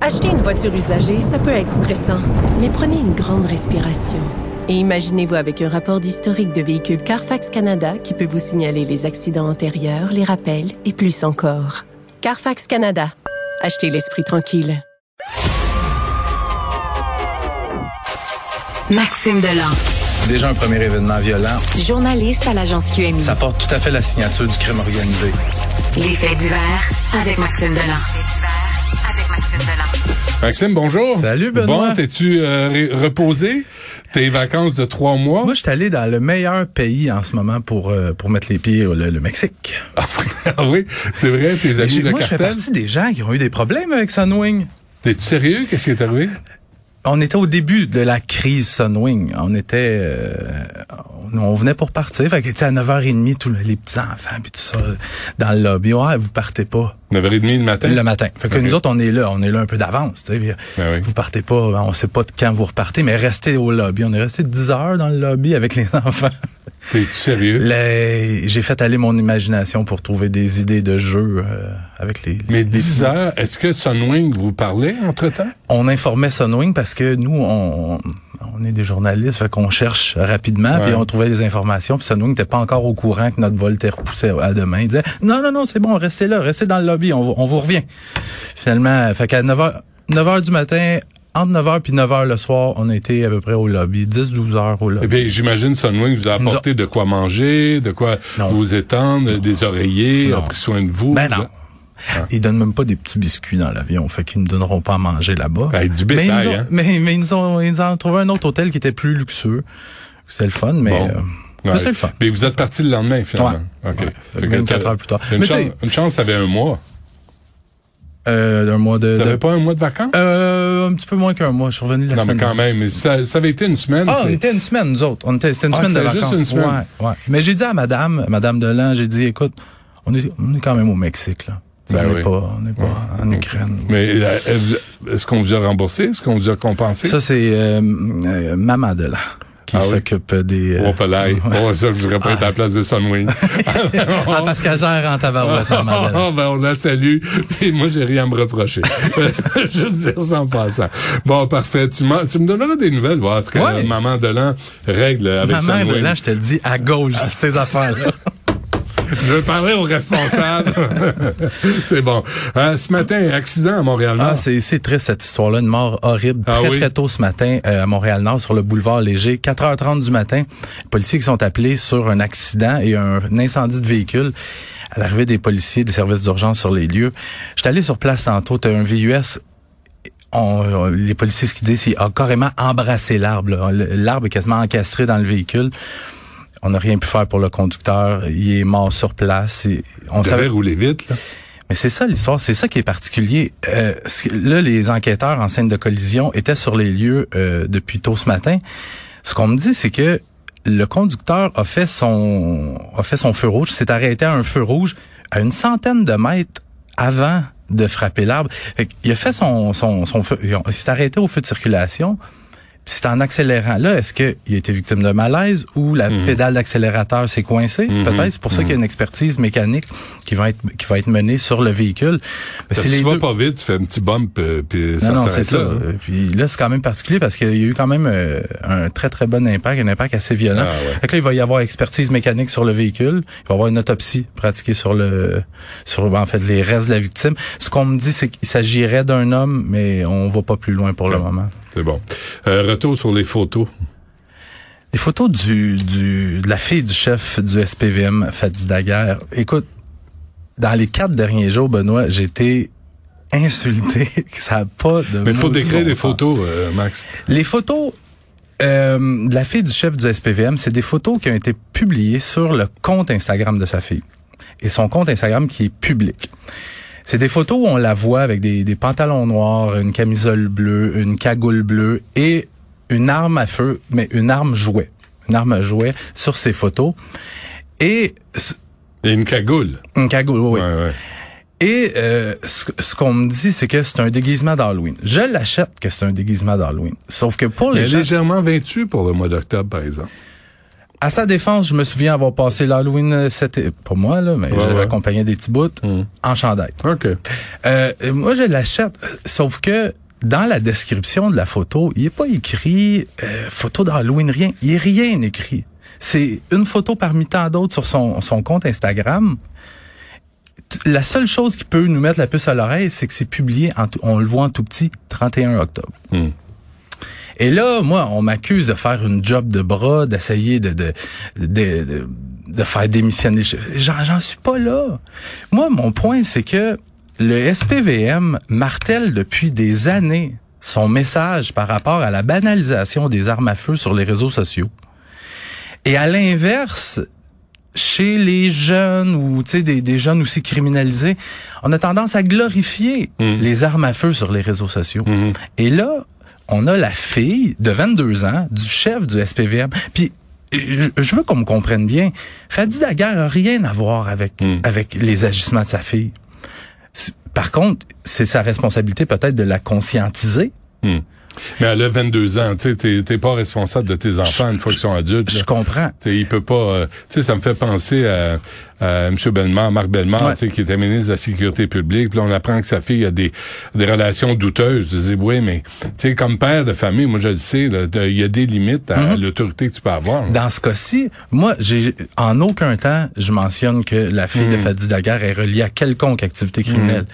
Acheter une voiture usagée, ça peut être stressant, mais prenez une grande respiration. Et imaginez-vous avec un rapport d'historique de véhicule Carfax Canada qui peut vous signaler les accidents antérieurs, les rappels et plus encore. Carfax Canada. Achetez l'esprit tranquille. Maxime Delan, Déjà un premier événement violent. journaliste à l'agence QMI. Ça porte tout à fait la signature du crime organisé. Les faits divers avec Maxime Delan. Maxime Delan. Maxime, bonjour. Salut, Benoît. Bon, t'es-tu euh, reposé? Tes vacances de trois mois? Moi, je suis allé dans le meilleur pays en ce moment pour, euh, pour mettre les pieds, le, le Mexique. Ah oui, c'est vrai, tes amis de moi, je fais cartel. partie des gens qui ont eu des problèmes avec Sunwing. T'es-tu sérieux? Qu'est-ce qui est arrivé? On était au début de la crise Sunwing. On était, euh, on, on venait pour partir. Fait que, tu sais, à 9h30, tous les petits enfants, puis tout ça, dans le lobby. Ouais, vous partez pas. 9h30 le matin? Le matin. Fait que nous autres, on est là. On est là un peu d'avance. tu sais. Ben oui. Vous partez pas. On sait pas de quand vous repartez, mais restez au lobby. On est resté 10 heures dans le lobby avec les enfants. T'es-tu sérieux? Les- J'ai fait aller mon imagination pour trouver des idées de jeu euh, avec les. Mais les- 10 heures, est-ce que Sunwing vous parlait entre-temps? On informait Sunwing parce que nous, on, on est des journalistes, fait qu'on cherche rapidement, puis on trouvait des informations, puis Sunwing n'était pas encore au courant que notre vol était repoussé à demain. Il disait non, non, non, c'est bon, restez là, restez dans le lobby, on, vous- on vous revient. Finalement, fait qu'à 9h, 9h du matin, entre 9h puis 9h le soir, on était à peu près au lobby, 10-12 heures au Eh lobby. bien, j'imagine Sunwing vous a apporté de quoi manger, de quoi Non. vous étendre, des oreillers, Non. a pris soin de vous. Ben vous non. Ils donnent même pas des petits biscuits dans l'avion, fait qu'ils ne donneront pas à manger là-bas. Avec du mais, ils bétail, ont, hein? mais, mais ils ont, ils ont trouvé un autre hôtel qui était plus luxueux. C'était le fun, mais Bon. euh, Ouais. mais le fun. Mais vous êtes parti le lendemain, finalement. OK. Ouais. Fait que 24 t'as- heures plus tard. Une, Mais chance, une chance, t'avais un mois. Euh, un mois de, T'avais de- pas un mois de vacances? euh, un petit peu moins qu'un mois. Je suis revenu la non, mais semaine. quand même. mais Ça, ça avait été une semaine. Ah, on était une semaine, nous autres. On était, c'était une Ah, semaine de c'était juste vacances. une semaine. Ouais, ouais. Mais j'ai dit à madame, madame Delan, j'ai dit, écoute, on est, on est quand même au Mexique, là. Ben on n'est oui. pas, on n'est pas en Ukraine. Mais euh, est-ce qu'on vous a remboursé? Est-ce qu'on vous a compensé? Ça, c'est euh, euh, maman Delan qui Ah oui? s'occupe des... euh, Oh, pelaille. Oh, ça, je voudrais pas être à la place de Sunwing. ah, parce qu'elle gère en tabarouette, maman. Oh, ben, on la salue. Et moi, j'ai rien à me reprocher. je veux dire ça en passant. Bon, parfait. Tu, me donneras des nouvelles, voir ce que Ouais. maman Delan règle avec Maman Sunwing. Delan, je te le dis, à gauche, ces affaires-là. Je vais parler aux responsables. C'est bon. Euh, ce matin, accident à Montréal-Nord. Ah, c'est c'est triste cette histoire-là, une mort horrible Ah très oui? très tôt ce matin euh, à Montréal-Nord sur le boulevard Léger, 4h30 du matin. Les policiers qui sont appelés sur un accident et un, incendie de véhicule. À l'arrivée des policiers des services d'urgence sur les lieux, j'étais allé sur place tantôt, t'as un VUS on- on- les policiers, ce qu'ils disent, c'est qu'il a carrément embrassé l'arbre. L'arbre est quasiment encastré dans le véhicule. On n'a rien pu faire pour le conducteur. Il est mort sur place. Et on savait rouler vite, là. mais c'est ça l'histoire, c'est ça qui est particulier. Euh, là, les enquêteurs en scène de collision étaient sur les lieux euh, depuis tôt ce matin. Ce qu'on me dit, c'est que le conducteur a fait son a fait son feu rouge, s'est arrêté à un feu rouge à une centaine de mètres avant de frapper l'arbre. Fait il a fait son son, son feu, il s'est arrêté au feu de circulation. C'est en accélérant là, est-ce qu'il a été victime de malaise ou la Mhm. pédale d'accélérateur s'est coincée? Peut-être. C'est pour ça qu'il y a une expertise mécanique qui va être qui va être menée sur le véhicule. Mais Si c'est tu les vas pas vite, tu fais un petit bump, euh, puis ça Non, non, s'arrête c'est ça. là. Euh, Puis là, c'est quand même particulier parce qu'il y a eu quand même euh, un très, très bon impact, un impact assez violent. Ah ouais. Fait que là, il va y avoir expertise mécanique sur le véhicule. Il va y avoir une autopsie pratiquée sur le, sur, en fait, les restes de la victime. Ce qu'on me dit, c'est qu'il s'agirait d'un homme, mais on va pas plus loin pour le moment. C'est bon. Euh, retour sur les photos. Les photos du, du, de la fille du chef du SPVM, Fadi Daguerre. Écoute, dans les quatre derniers jours, Benoît, j'ai été insulté. ça a pas de Mais il faut décrire bon les sens. photos, euh, Max. Les photos euh, de la fille du chef du SPVM, c'est des photos qui ont été publiées sur le compte Instagram de sa fille. Et son compte Instagram qui est public. C'est des photos où on la voit avec des, des pantalons noirs, une camisole bleue, une cagoule bleue et une arme à feu, mais une arme jouet. Une arme à jouet sur ces photos. Et Et une cagoule. une cagoule, oui. Ouais, ouais. Et euh, ce, ce qu'on me dit, c'est que c'est un déguisement d'Halloween. Je l'achète que c'est un déguisement d'Halloween. Sauf que pour les gens, légèrement vêtue pour le mois d'octobre, par exemple. À sa défense, je me souviens avoir passé l'Halloween, euh, c'était pas moi là, mais Ouais, j'avais ouais. accompagné des petits bouts Mm. en chandail. OK. Euh, moi, je l'achète, sauf que dans la description de la photo, il est pas écrit euh, photo d'Halloween, rien. Il est rien écrit. C'est une photo parmi tant d'autres sur son, son compte Instagram. La seule chose qui peut nous mettre la puce à l'oreille, c'est que c'est publié, en tout- on le voit en tout petit, 31 octobre. Hmm. Et là, moi, on m'accuse de faire une job de bras, d'essayer de, de, de, de, de faire démissionner. J'en, j'en suis pas là. Moi, mon point, c'est que le SPVM martèle depuis des années son message par rapport à la banalisation des armes à feu sur les réseaux sociaux. Et à l'inverse, chez les jeunes ou tu sais des, des jeunes aussi criminalisés, on a tendance à glorifier Mm. les armes à feu sur les réseaux sociaux. Mhm. Et là, on a la fille de 22 ans du chef du SPVM. Puis je, veux qu'on me comprenne bien. Fadi Daguerre a rien à voir avec Mm. avec les agissements de sa fille. Par contre, c'est sa responsabilité peut-être de la conscientiser. Hmm. Mais elle a 22 ans, tu sais, t'es- t'es pas responsable de tes enfants une fois qu'ils sont adultes. Je là. comprends. Tu sais, il peut pas. euh, tu sais, ça me fait penser à, à M. Bellemare, Marc Bellemare, Ouais. tu sais, qui était ministre de la Sécurité publique. Puis là, on apprend que sa fille a des, des relations douteuses. Je dis, oui, mais tu sais, comme père de famille, moi je le sais, il y a des limites à l'autorité que tu peux avoir. là. Dans ce cas-ci, moi, j'ai en aucun temps je mentionne que la fille de Fadi Daguerre est reliée à quelconque activité criminelle.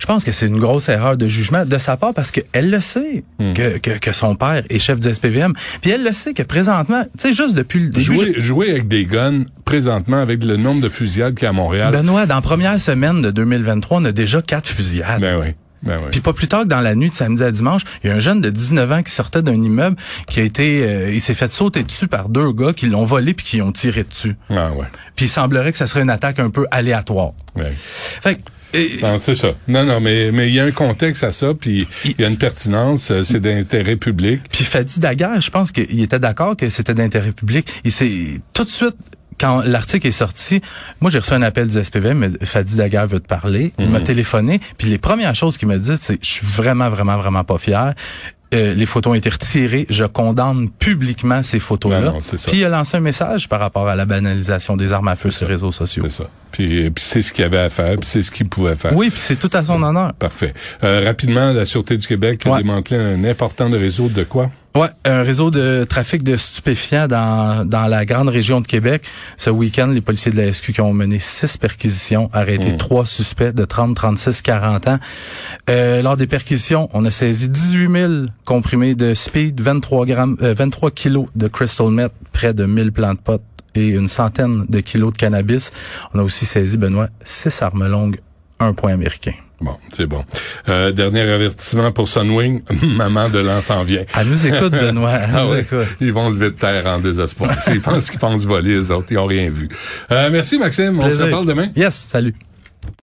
Je pense que c'est une grosse erreur de jugement de sa part parce qu'elle le sait Hmm. que, que, que son père est chef du SPVM. Puis elle le sait que présentement, tu sais, juste depuis le début... Jouer, jouer avec des guns, présentement, avec le nombre de fusillades qu'il y a à Montréal. Benoît, dans la première semaine de 2023, on a déjà quatre fusillades. Ben oui. Ben oui. Puis pas plus tard que dans la nuit de samedi à dimanche, il y a un jeune de 19 ans qui sortait d'un immeuble qui a été, euh, il s'est fait sauter dessus par deux gars qui l'ont volé puis qui ont tiré dessus. Ah ouais. Puis il semblerait que ça serait une attaque un peu aléatoire. ouais. Fait que, Non, c'est ça. Non, non, mais mais il y a un contexte à ça, puis il y a une pertinence, euh, c'est d'intérêt public. Puis Fadi Daguerre, je pense qu'il était d'accord que c'était d'intérêt public. Il s'est tout de suite quand l'article est sorti, moi j'ai reçu un appel du SPVM, mais Fadi Daguerre veut te parler. Il m'a téléphoné, puis les premières choses qu'il m'a dit, c'est je suis vraiment vraiment vraiment pas fier. Euh, les photos ont été retirées. Je condamne publiquement ces photos-là. Ça. Puis il a lancé un message par rapport à la banalisation des armes à feu sur les réseaux sociaux. C'est ça. Puis, puis c'est ce qu'il avait à faire, puis c'est ce qu'il pouvait faire. Oui, puis c'est tout à son honneur. Parfait. Euh, rapidement, la Sûreté du Québec a Ouais. démantelé un important réseau de quoi? Ouais, un réseau de trafic de stupéfiants dans, dans la grande région de Québec. Ce week-end, les policiers de la SQ qui ont mené six perquisitions, arrêté trois suspects de 30, 36, 40 ans. Euh, lors des perquisitions, on a saisi 18 000 comprimés de speed, 23 grammes, euh, 23 kilos de crystal meth, près de 1000 plants de pot et une centaine de kilos de cannabis. On a aussi saisi, Benoît, six armes longues, un point américain. Bon, c'est bon. Euh, dernier avertissement pour Sunwing. Maman de l'an s'en vient. Elle nous écoute, Benoît. Elle Ah nous ouais, écoute. Ils vont lever de terre en désespoir. S'ils pensent qu'ils pensent voler, les autres, ils ont rien vu. Euh, merci, Maxime. On se reparle demain. Yes, salut.